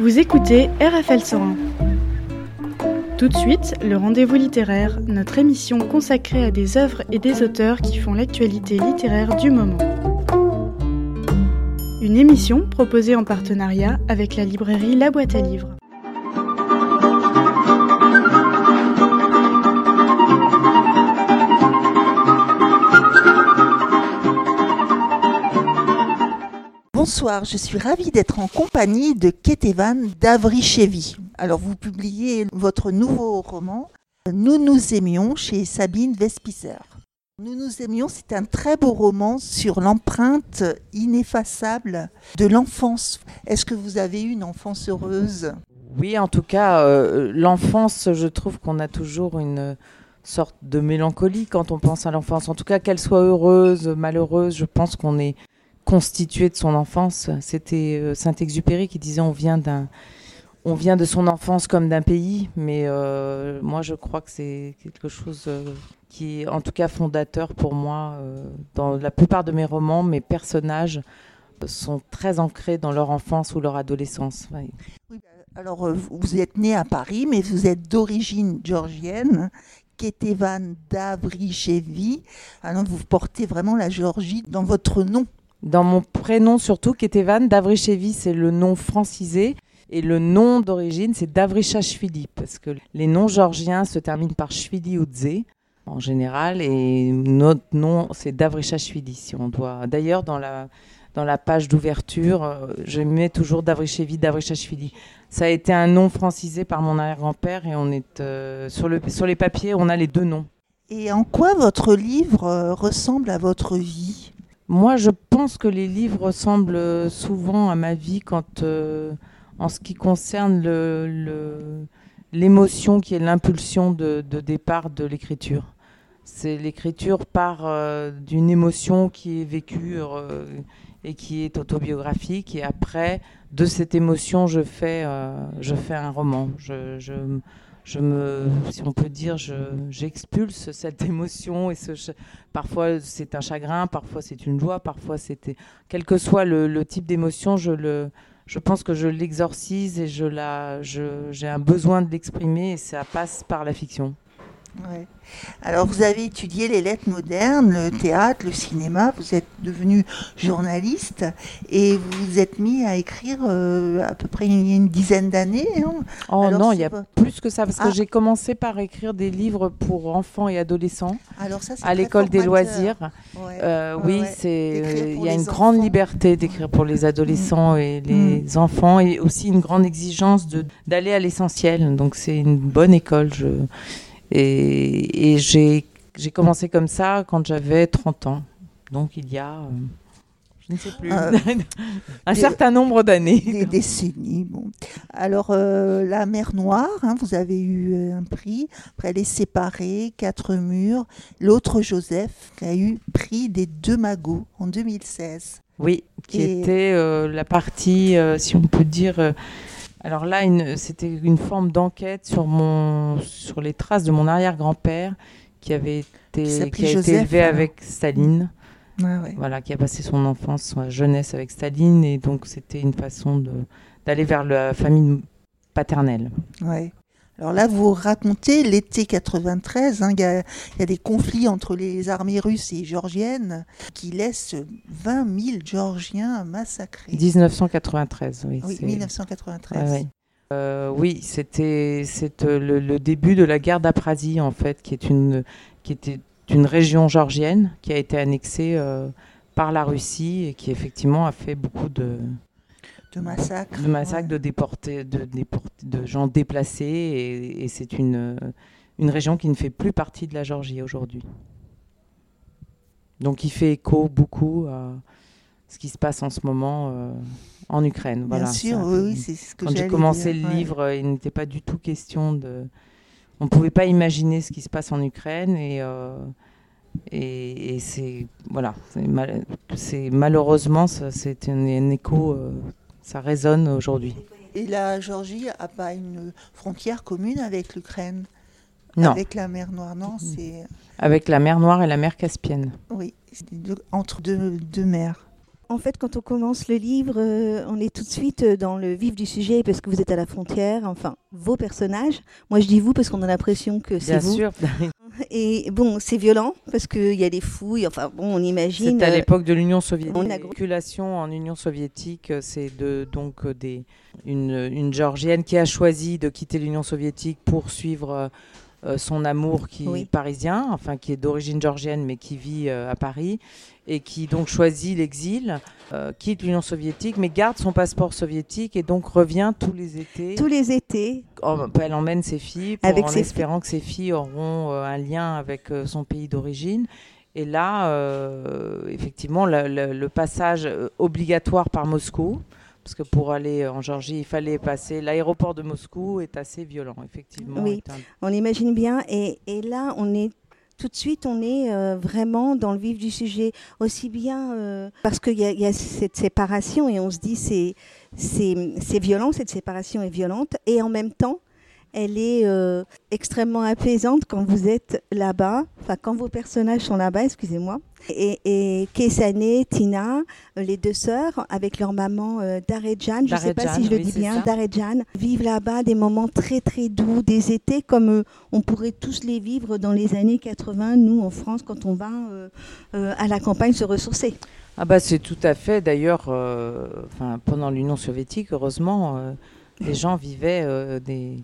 Vous écoutez RFL 101. Tout de suite, le rendez-vous littéraire, notre émission consacrée à des œuvres et des auteurs qui font l'actualité littéraire du moment. Une émission proposée en partenariat avec la librairie La Boîte à Livres. Bonsoir, je suis ravie d'être en compagnie de Ketevan Davrichevi. Alors, vous publiez votre nouveau roman, Nous nous aimions, chez Sabine Vespicer. Nous nous aimions, c'est un très beau roman sur l'empreinte ineffaçable de l'enfance. Est-ce que vous avez eu une enfance heureuse? Oui, en tout cas, euh, l'enfance, je trouve qu'on a toujours une sorte de mélancolie quand on pense à l'enfance. En tout cas, qu'elle soit heureuse, malheureuse, je pense qu'on est constitué de son enfance. C'était euh, Saint-Exupéry qui disait on vient d'un on vient de son enfance comme d'un pays, mais euh, moi je crois que c'est quelque chose euh, qui est en tout cas fondateur pour moi. dans la plupart de mes romans, mes personnages sont très ancrés dans leur enfance ou leur adolescence. Bah, alors vous êtes né à Paris, mais vous êtes d'origine georgienne. Ketevan Davrichevi. Alors vous portez vraiment la Géorgie dans votre nom. Dans mon prénom surtout, Ketevan, Davrichevi, c'est le nom francisé. Et le nom d'origine, c'est Davrichashvili, parce que les noms georgiens se terminent par Shvili ou Dze, en général, et notre nom, c'est Davrichashvili, si on doit. D'ailleurs, dans la, dans la page d'ouverture, euh, je mets toujours Davrichevi, Davrichashvili. Ça a été un nom francisé par mon arrière-grand-père, et on est euh, sur, le, sur les papiers, on a les deux noms. Et en quoi votre livre euh, ressemble à votre vie? Moi, je pense que les livres ressemblent souvent à ma vie quand, euh, en ce qui concerne l'émotion qui est l'impulsion de, départ de l'écriture. C'est l'écriture part euh, d'une émotion qui est vécue euh, et qui est autobiographique, et après, de cette émotion, je fais, un roman. Me, si on peut dire, j'expulse cette émotion et parfois c'est un chagrin, parfois c'est une joie, parfois c'était, quel que soit le, type d'émotion, je le, je pense que je l'exorcise et je la, j'ai un besoin de l'exprimer et ça passe par la fiction. Alors, vous avez étudié les lettres modernes, le théâtre, le cinéma, vous êtes devenu journaliste et vous vous êtes mis à écrire euh, à peu près il y a une dizaine d'années. Hein. oh non, il y a plus que ça, parce que ah. j'ai commencé par écrire des livres pour enfants et adolescents Alors ça, à l'école des loisirs. Euh, oui, c'est il y a une grande liberté d'écrire pour les adolescents mm. et les mm. enfants et aussi une grande exigence d'aller à l'essentiel. Donc c'est une bonne école. Je et, et j'ai commencé comme ça quand j'avais 30 ans. Donc il y a, euh, je ne sais plus, euh, un certain nombre d'années. Des décennies. Bon. Alors, euh, La mer Noire, hein, vous avez eu un prix. Après, Les Séparés, Quatre Murs. L'autre Joseph, qui a eu prix des Deux Magots en 2016. Oui, qui était la partie, si on peut dire alors là, c'était une forme d'enquête sur, mon, sur les traces de mon arrière-grand-père qui avait été, qui a été élevé avec Staline. Voilà, qui a passé son enfance, sa jeunesse avec Staline, et donc c'était une façon d'aller vers la famille paternelle. Ouais. Alors là, vous racontez l'été 93, hein, il y, a des conflits entre les armées russes et géorgiennes qui laissent 20 000 Géorgiens massacrés. 1993, oui. Oui, 1993. Euh, oui, c'était euh, le, le, début de la guerre d'Aprasie, en fait, qui, est une, qui était une région géorgienne qui a été annexée euh, par la Russie et qui effectivement a fait beaucoup de, de massacres. De massacres, de, déportés, de, de gens déplacés. Et, c'est une, une région qui ne fait plus partie de la Géorgie aujourd'hui. Donc il fait écho beaucoup à ce qui se passe en ce moment euh, en Ukraine. Bien sûr, oui, c'est ce que Quand j'ai commencé le livre, il n'était pas du tout question de... On ne pouvait pas imaginer ce qui se passe en Ukraine et... Euh, et, c'est voilà, c'est malheureusement c'est un, écho euh, ça résonne aujourd'hui. Et la Géorgie n'a pas une frontière commune avec l'Ukraine? Non. Avec la mer Noire, non c'est... Avec la mer Noire et la mer Caspienne. Oui, entre deux, deux mers. En fait, quand on commence le livre, euh, on est tout de suite euh, dans le vif du sujet parce que vous êtes à la frontière, enfin, vos personnages. Moi, je dis vous parce qu'on a l'impression que c'est Bien vous. sûr. Et bon, c'est violent parce qu'il y a des fouilles, enfin, bon, on imagine. C'est à euh, l'époque de l'Union soviétique. on a- La circulation en Union soviétique, c'est de donc des une, une Géorgienne qui a choisi de quitter l'Union soviétique pour suivre son amour qui Oui. est parisien, enfin qui est d'origine géorgienne mais qui vit euh, à Paris et qui donc choisit l'exil, euh, quitte l'Union soviétique mais garde son passeport soviétique et donc revient tous les étés. tous les étés. En- Elle emmène ses filles pour- Avec en ses espérant que ses filles auront euh, un lien avec euh, son pays d'origine. Et là, euh, effectivement, le, le- le passage euh, obligatoire par Moscou, parce que pour aller en Géorgie, il fallait passer. L'aéroport de Moscou est assez violent, effectivement. Oui. un- On imagine bien. Et, et là, on est tout de suite, on est euh, vraiment dans le vif du sujet. Aussi bien euh, parce qu'il y, a- il y a cette séparation et on se dit c'est violent, cette séparation est violente. Et en même temps, elle est euh, extrêmement apaisante quand vous êtes là-bas, enfin quand vos personnages sont là-bas, excusez-moi. Et, et Kesane, Tina, euh, les deux sœurs, avec leur maman euh, Darejan, je ne sais pas si je le oui, dis bien. Darejan, vivent là-bas des moments très très doux, des étés comme euh, on pourrait tous les vivre dans les années 80, nous en France, quand on va à la campagne se ressourcer. Ah bah c'est tout à fait. D'ailleurs, euh, pendant l'Union soviétique, heureusement, euh, les gens vivaient euh, des,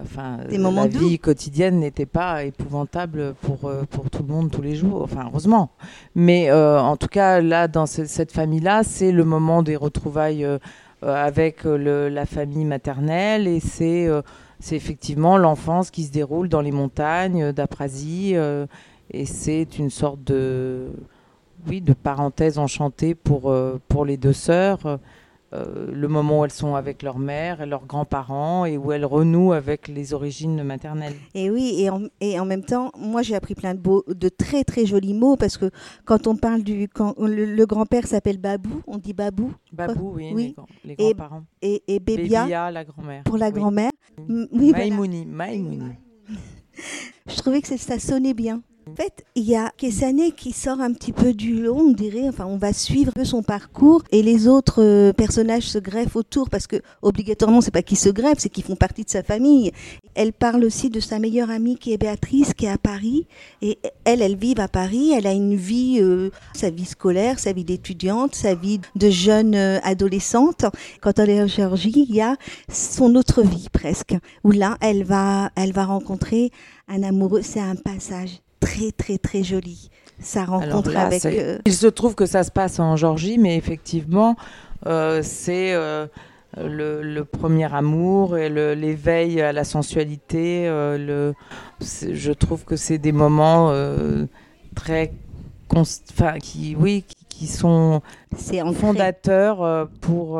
enfin Des moments la doux. vie quotidienne n'était pas épouvantable pour euh, pour tout le monde tous les jours. Enfin heureusement. Mais euh, en tout cas là, dans ce- cette famille-là, c'est le moment des retrouvailles euh, avec le- la famille maternelle et c'est euh, c'est effectivement l'enfance qui se déroule dans les montagnes d'Aprasie et c'est une sorte de oui, de parenthèse enchantée pour, pour les deux sœurs. Euh, le moment où elles sont avec leur mère et leurs grands-parents et où elles renouent avec les origines maternelles. Et oui, et en, et en même temps, moi j'ai appris plein de, beaux, de très très jolis mots parce que quand on parle du. Quand le, le grand-père s'appelle Babou, on dit Babou, Babou, oui, Oui. les, grands-parents. et, et Bébia, Bébia, la grand-mère. pour la Oui. grand-mère. Oui. Voilà. Maïmouni, Maïmouni. Je trouvais que ça sonnait bien. En fait, il y a Kessané qui sort un petit peu du lot, on dirait. Enfin, on va suivre son parcours et les autres euh, personnages se greffent autour parce que obligatoirement, c'est pas qu'ils se greffent, c'est qu'ils font partie de sa famille. Elle parle aussi de sa meilleure amie qui est Béatrice, qui est à Paris. Et elle, elle vit à Paris. Elle a une vie, euh, sa vie scolaire, sa vie d'étudiante, sa vie de jeune euh, adolescente. Quand elle est en Géorgie, il y a son autre vie presque, où là, elle va, elle va rencontrer un amoureux. C'est un passage très, très, très joli. Sa rencontre là, avec. euh, Il se trouve que ça se passe en Géorgie, mais effectivement, euh, c'est euh, le, le premier amour et l'éveil à la sensualité. le, je trouve que c'est des moments très, enfin, qui, oui, qui, qui sont fondateurs pour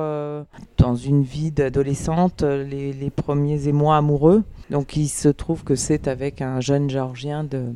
dans une vie d'adolescente les, les premiers émois amoureux. Donc il se trouve que c'est avec un jeune géorgien de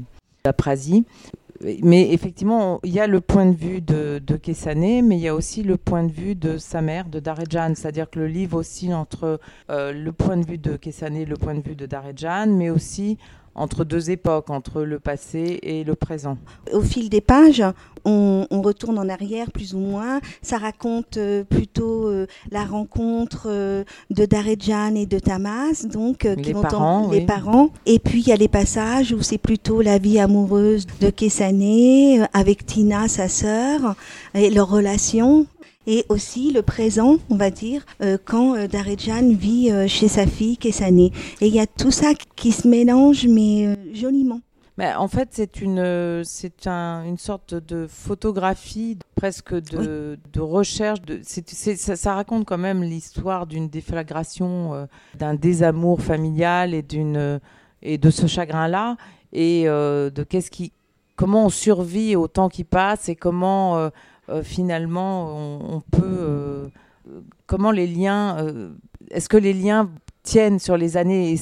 Mais effectivement, il y a le point de vue de, Kessané, mais il y a aussi le point de vue de sa mère, de Darejan. C'est-à-dire que le livre oscille entre euh, le point de vue de Kessané et le point de vue de Darejan, mais aussi entre deux époques, entre le passé et le présent. Au fil des pages, on, on retourne en arrière plus ou moins. Ça raconte euh, plutôt euh, la rencontre euh, de Darejan et de Tamas, donc euh, Les qui vont parents, en- les oui. parents. Et puis il y a les passages où c'est plutôt la vie amoureuse de Kessané euh, avec Tina, sa sœur, et leur relation. Et aussi le présent, on va dire, euh, quand euh, Darejan vit euh, chez sa fille Kessané. Et il y a tout ça qui se mélange, mais euh, joliment. Mais en fait, c'est une, c'est un- une sorte de photographie, presque de, de recherche. De, ça, ça raconte quand même l'histoire d'une déflagration, d'un désamour familial et, d'une, et de ce chagrin-là, et de qu'est-ce qui, comment on survit au temps qui passe et comment finalement on, peut, euh, comment les liens, euh, est-ce que les liens tiennent sur les années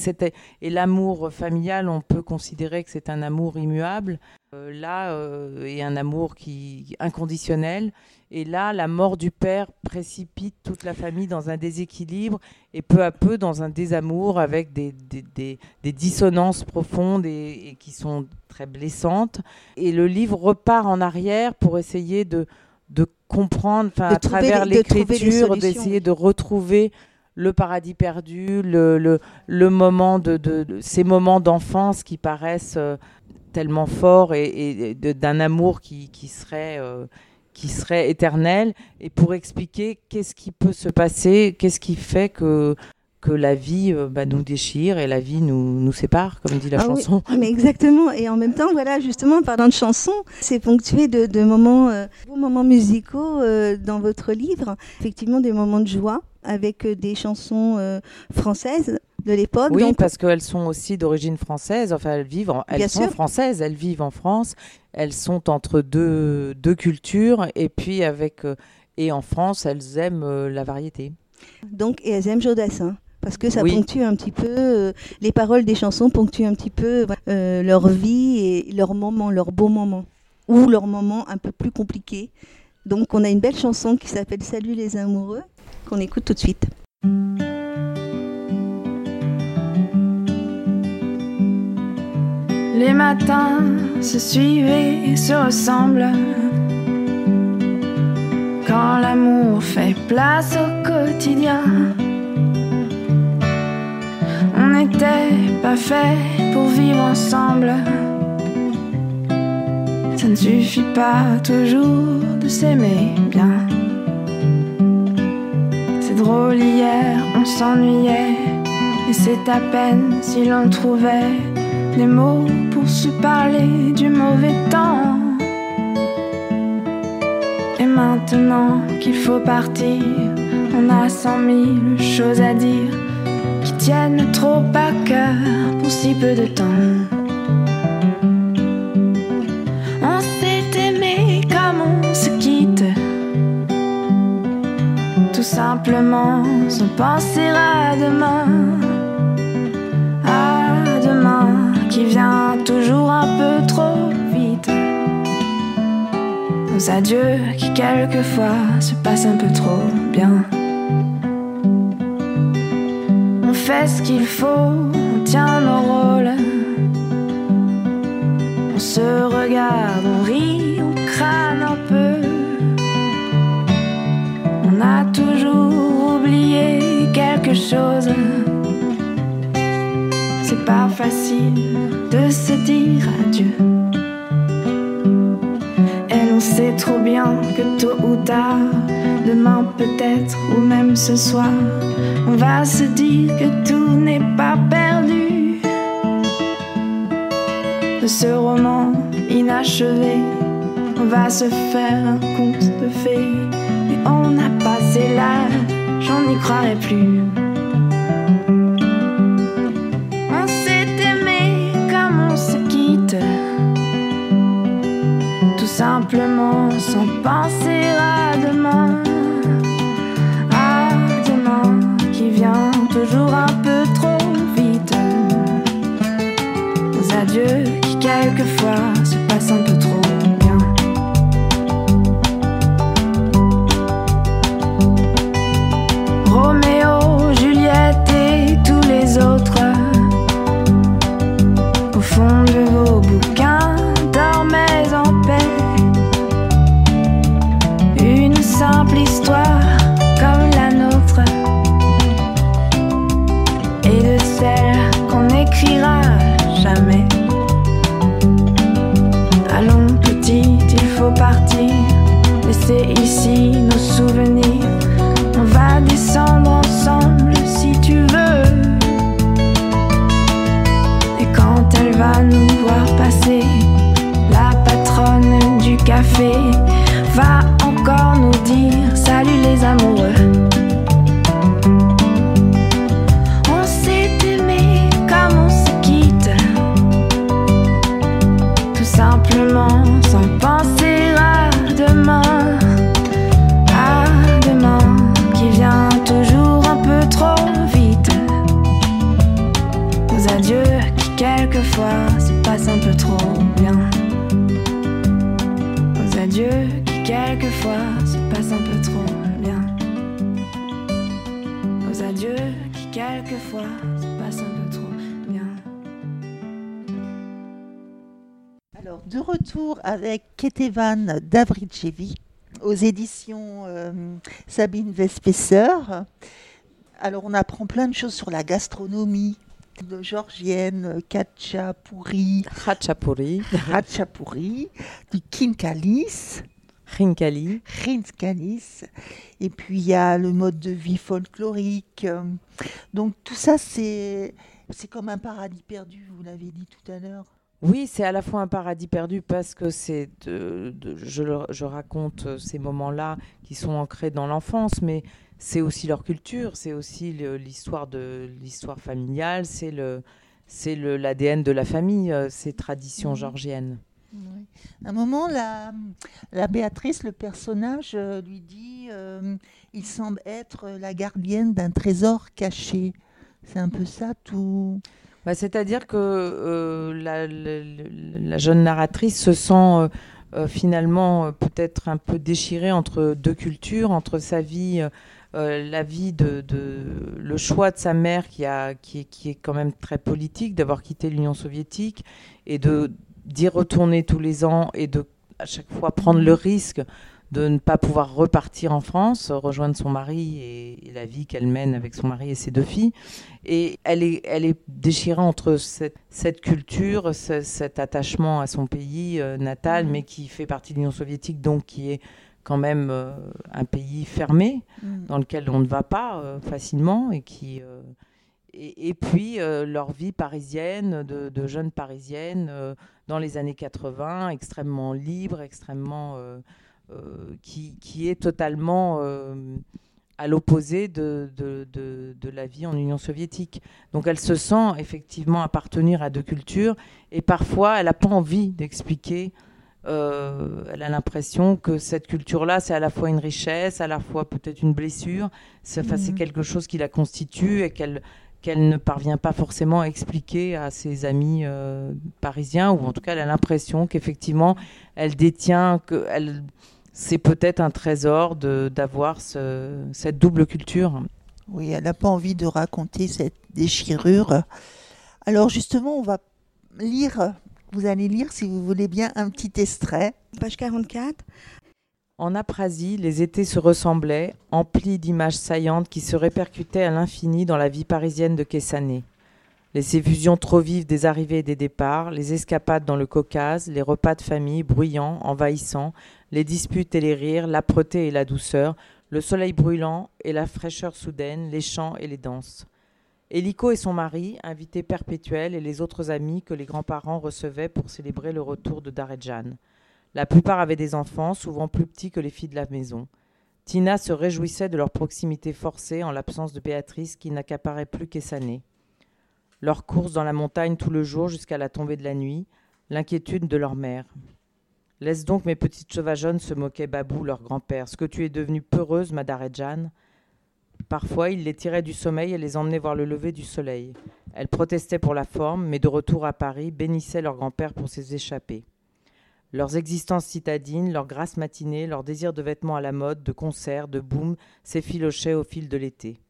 et l'amour familial, on peut considérer que c'est un amour immuable. Euh, là, euh, et un amour qui inconditionnel. Et là, la mort du père précipite toute la famille dans un déséquilibre et peu à peu dans un désamour avec des, dissonances profondes et qui sont très blessantes. Et le livre repart en arrière pour essayer de, de comprendre, à travers de l'écriture, d'essayer de retrouver le paradis perdu, le, le, le moment de, de- de- ces moments d'enfance qui paraissent euh, tellement forts et, et- d'un amour qui, qui serait euh, qui serait éternel. Et pour expliquer qu'est-ce qui peut se passer, qu'est-ce qui fait que que la vie euh, bah, nous déchire et la vie nous, nous sépare, comme dit la Ah oui, chanson. Mais exactement. Et en même temps, voilà, justement, en parlant de chansons, c'est ponctué de, de moments, euh, beaux moments musicaux euh, dans votre livre. Effectivement, des moments de joie avec euh, des chansons euh, françaises de l'époque. Oui, Donc, parce qu'elles sont aussi d'origine française. Enfin, elles vivent, en- elles Bien sont sûr. françaises. Elles vivent en France. Elles sont entre deux, deux cultures. Et puis avec et en France, elles aiment la variété. donc, et elles aiment Jodassin. Parce que ça Oui. ponctue un petit peu, euh, les paroles des chansons ponctuent un petit peu euh, leur vie et leurs moments, leurs beaux moments. Ou leurs moments un peu plus compliqués. Donc, on a une belle chanson qui s'appelle Salut les amoureux, qu'on écoute tout de suite. Les matins se suivent et se ressemblent. Quand l'amour fait place au quotidien, n'était pas fait pour vivre ensemble. Ça ne suffit pas toujours de s'aimer bien. C'est drôle, hier on s'ennuyait, et c'est à peine si l'on trouvait des mots pour se parler du mauvais temps. Et maintenant qu'il faut partir, on a cent mille choses à dire tiennent trop à cœur pour si peu de temps. On s'est aimé comme on se quitte, tout simplement sans penser à demain à demain qui vient toujours un peu trop vite. Nos adieux qui quelquefois se passent un peu trop bien. Fait ce qu'il faut, on tient nos rôles. On se regarde, on rit, on crâne un peu. On a toujours oublié quelque chose. C'est pas facile de se dire adieu. Et l'on sait trop bien que tôt ou tard, demain peut-être, ou même ce soir, on va se dire que tout n'est pas perdu. De ce roman inachevé, on va se faire un conte de fées. Mais on a passé l'âge, j'en n'y croirais plus. On s'est aimé comme on se quitte, tout simplement sans penser quelquefois se passent un Laissez ici nos souvenirs. On va descendre ensemble si tu veux. Et quand elle va nous voir passer, la patronne du café va encore nous dire salut les amoureux. Avec Ketevan Davrichevi aux éditions euh, Sabine Vespesser. Alors, on apprend plein de choses sur la gastronomie de georgienne, Khatchapuri, Khachapuri, Ratchapuri, du Kinkalis, Rinkali. Rinskalis, et puis il y a le mode de vie folklorique. Donc tout ça, c'est comme un paradis perdu, vous l'avez dit tout à l'heure. Oui, c'est à la fois un paradis perdu parce que c'est de- de- je, le- je raconte euh, ces moments-là qui sont ancrés dans l'enfance, mais c'est aussi leur culture, c'est aussi le- l'histoire de l'histoire familiale, c'est le c'est le- l'ADN de la famille, euh, ces traditions Mhm. georgiennes. Oui. À un moment, la, la Béatrice, le personnage, euh, lui dit euh, il semble être la gardienne d'un trésor caché. C'est un peu ça tout. Bah, C'est-à-dire que euh, la, jeune narratrice se sent euh, euh, finalement peut-être un peu déchirée entre deux cultures, entre sa vie, la vie de, le choix de sa mère qui, a, qui, est, quand même très politique, d'avoir quitté l'Union soviétique et d'y retourner tous les ans et de à chaque fois prendre le risque de ne pas pouvoir repartir en France, rejoindre son mari et, et la vie qu'elle mène avec son mari et ses deux filles. Et elle est, elle est déchirée entre cette, cette culture, ce- cet attachement à son pays euh, natal, Mhm. mais qui fait partie de l'Union soviétique, donc qui est quand même euh, un pays fermé, dans lequel on ne va pas euh, facilement, et qui... et, et puis euh, leur vie parisienne, de, de jeunes parisiennes euh, dans les années 80, extrêmement libre, extrêmement... euh, qui, qui est totalement euh, à l'opposé de, de, de- de la vie en Union soviétique. Donc elle se sent effectivement appartenir à deux cultures et parfois elle n'a pas envie d'expliquer. euh, elle a l'impression que cette culture-là, c'est à la fois une richesse, à la fois peut-être une blessure. C'est Mhm. quelque chose qui la constitue et qu'elle qu'elle ne parvient pas forcément à expliquer à ses amis euh, parisiens, ou en tout cas elle a l'impression qu'effectivement elle détient, que elle, c'est peut-être un trésor de- d'avoir ce- cette double culture. Oui, elle n'a pas envie de raconter cette déchirure. Alors justement, on va lire, vous allez lire si vous voulez bien un petit extrait. Page 44. En Aprasie, les étés se ressemblaient, emplis d'images saillantes qui se répercutaient à l'infini dans la vie parisienne de Kessané. Les effusions trop vives des arrivées et des départs, les escapades dans le Caucase, les repas de famille bruyants, envahissants, les disputes et les rires, l'âpreté et la douceur, le soleil brûlant et la fraîcheur soudaine, les chants et les danses. Hélico et son mari, invités perpétuels, et les autres amis que les grands-parents recevaient pour célébrer le retour de Daredjan. La plupart avaient des enfants, souvent plus petits que les filles de la maison. Tina se réjouissait de leur proximité forcée en l'absence de Béatrice qui n'accaparait plus qu'Essané. Leur course dans la montagne tout le jour jusqu'à la tombée de la nuit, l'inquiétude de leur mère. Laisse donc mes petites sauvageonnes, se moquait Babou, leur grand-père. Ce que tu es devenue peureuse, Madarejan. Parfois, il les tirait du sommeil et les emmenait voir le lever du soleil. Elles protestaient pour la forme, mais de retour à Paris, bénissaient leur grand-père pour ses échappées. Leurs existences citadines, leurs grâces matinées, leur désir de vêtements à la mode, de concerts, de boum, s'effilochaient au fil de l'été.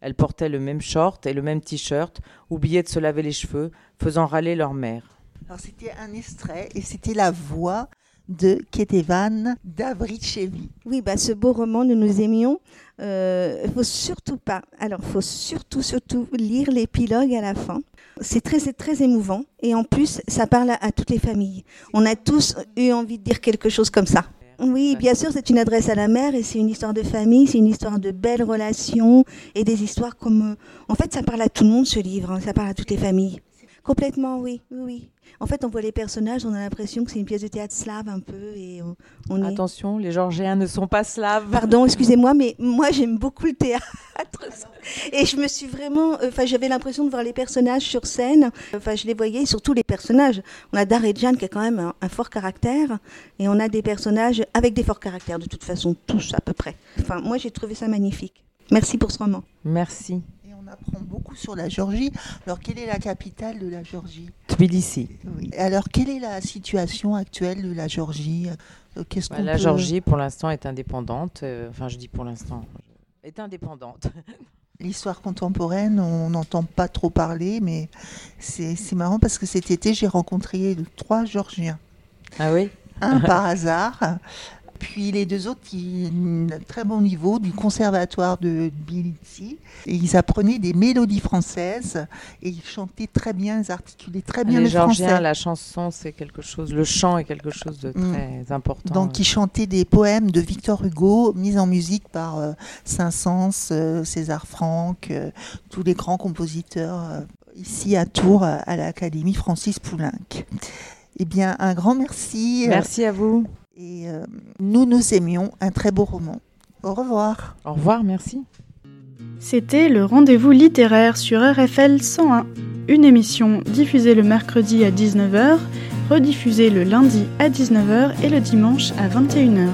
Elles portaient le même short et le même t-shirt, oubliaient de se laver les cheveux, faisant râler leur mère. C'était un extrait et c'était la voix de Ketevan Davrichevi. Oui, bah, ce beau roman, nous nous aimions. Il faut surtout pas. Alors, faut surtout, surtout lire l'épilogue à la fin. C'est très, très émouvant. Et en plus, ça parle à, à toutes les familles. On a tous eu envie de dire quelque chose comme ça. Oui, bien sûr, c'est une adresse à la mère et c'est une histoire de famille, c'est une histoire de belles relations et des histoires comme. euh, En fait, ça parle à tout le monde ce livre, hein, ça parle à toutes les familles. Complètement, oui, oui, oui. En fait, on voit les personnages, on a l'impression que c'est une pièce de théâtre slave un peu et on, on est. Attention, les Georgiens ne sont pas slaves. Pardon, excusez-moi, mais moi j'aime beaucoup le théâtre. Et je me suis vraiment. Enfin, j'avais l'impression de voir les personnages sur scène. Enfin, je les voyais, surtout les personnages. On a Darejan qui a quand même un, un fort caractère. Et on a des personnages avec des forts caractères, de toute façon, tous à peu près. Enfin, moi j'ai trouvé ça magnifique. Merci pour ce roman. Merci. On apprend beaucoup sur la Géorgie. Alors quelle est la capitale de la Géorgie? Tbilissi. Oui. Alors quelle est la situation actuelle de la Géorgie? Euh, Qu'est-ce Bah, la peut- Géorgie, pour l'instant, est indépendante. euh, enfin, je dis pour l'instant. Est indépendante. L'histoire contemporaine, on n'entend pas trop parler, mais c'est c'est marrant parce que cet été, j'ai rencontré trois Géorgiens. Ah oui? Un par hasard, Puis les deux autres, qui un très bon niveau du conservatoire de Tbilissi. Et ils apprenaient des mélodies françaises et ils chantaient très bien, ils articulaient très bien les le Georgiens, français. la chanson, c'est quelque chose, le chant est quelque chose de Mm. très important. Donc, ils chantaient des poèmes de Victor Hugo, mis en musique par euh, Saint-Saëns, euh, César Franck, euh, tous les grands compositeurs ici à Tours, à, l'Académie Francis Poulenc. Eh bien, un grand merci. Merci à vous. Et euh, nous nous aimions un très beau roman. Au revoir. Au revoir, merci. C'était le rendez-vous littéraire sur RFL 101, une émission diffusée le mercredi à 19h, rediffusée le lundi à 19h et le dimanche à 21h.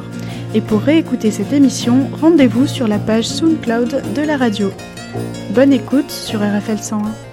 Et pour réécouter cette émission, rendez-vous sur la page SoundCloud de la radio. Bonne écoute sur RFL 101.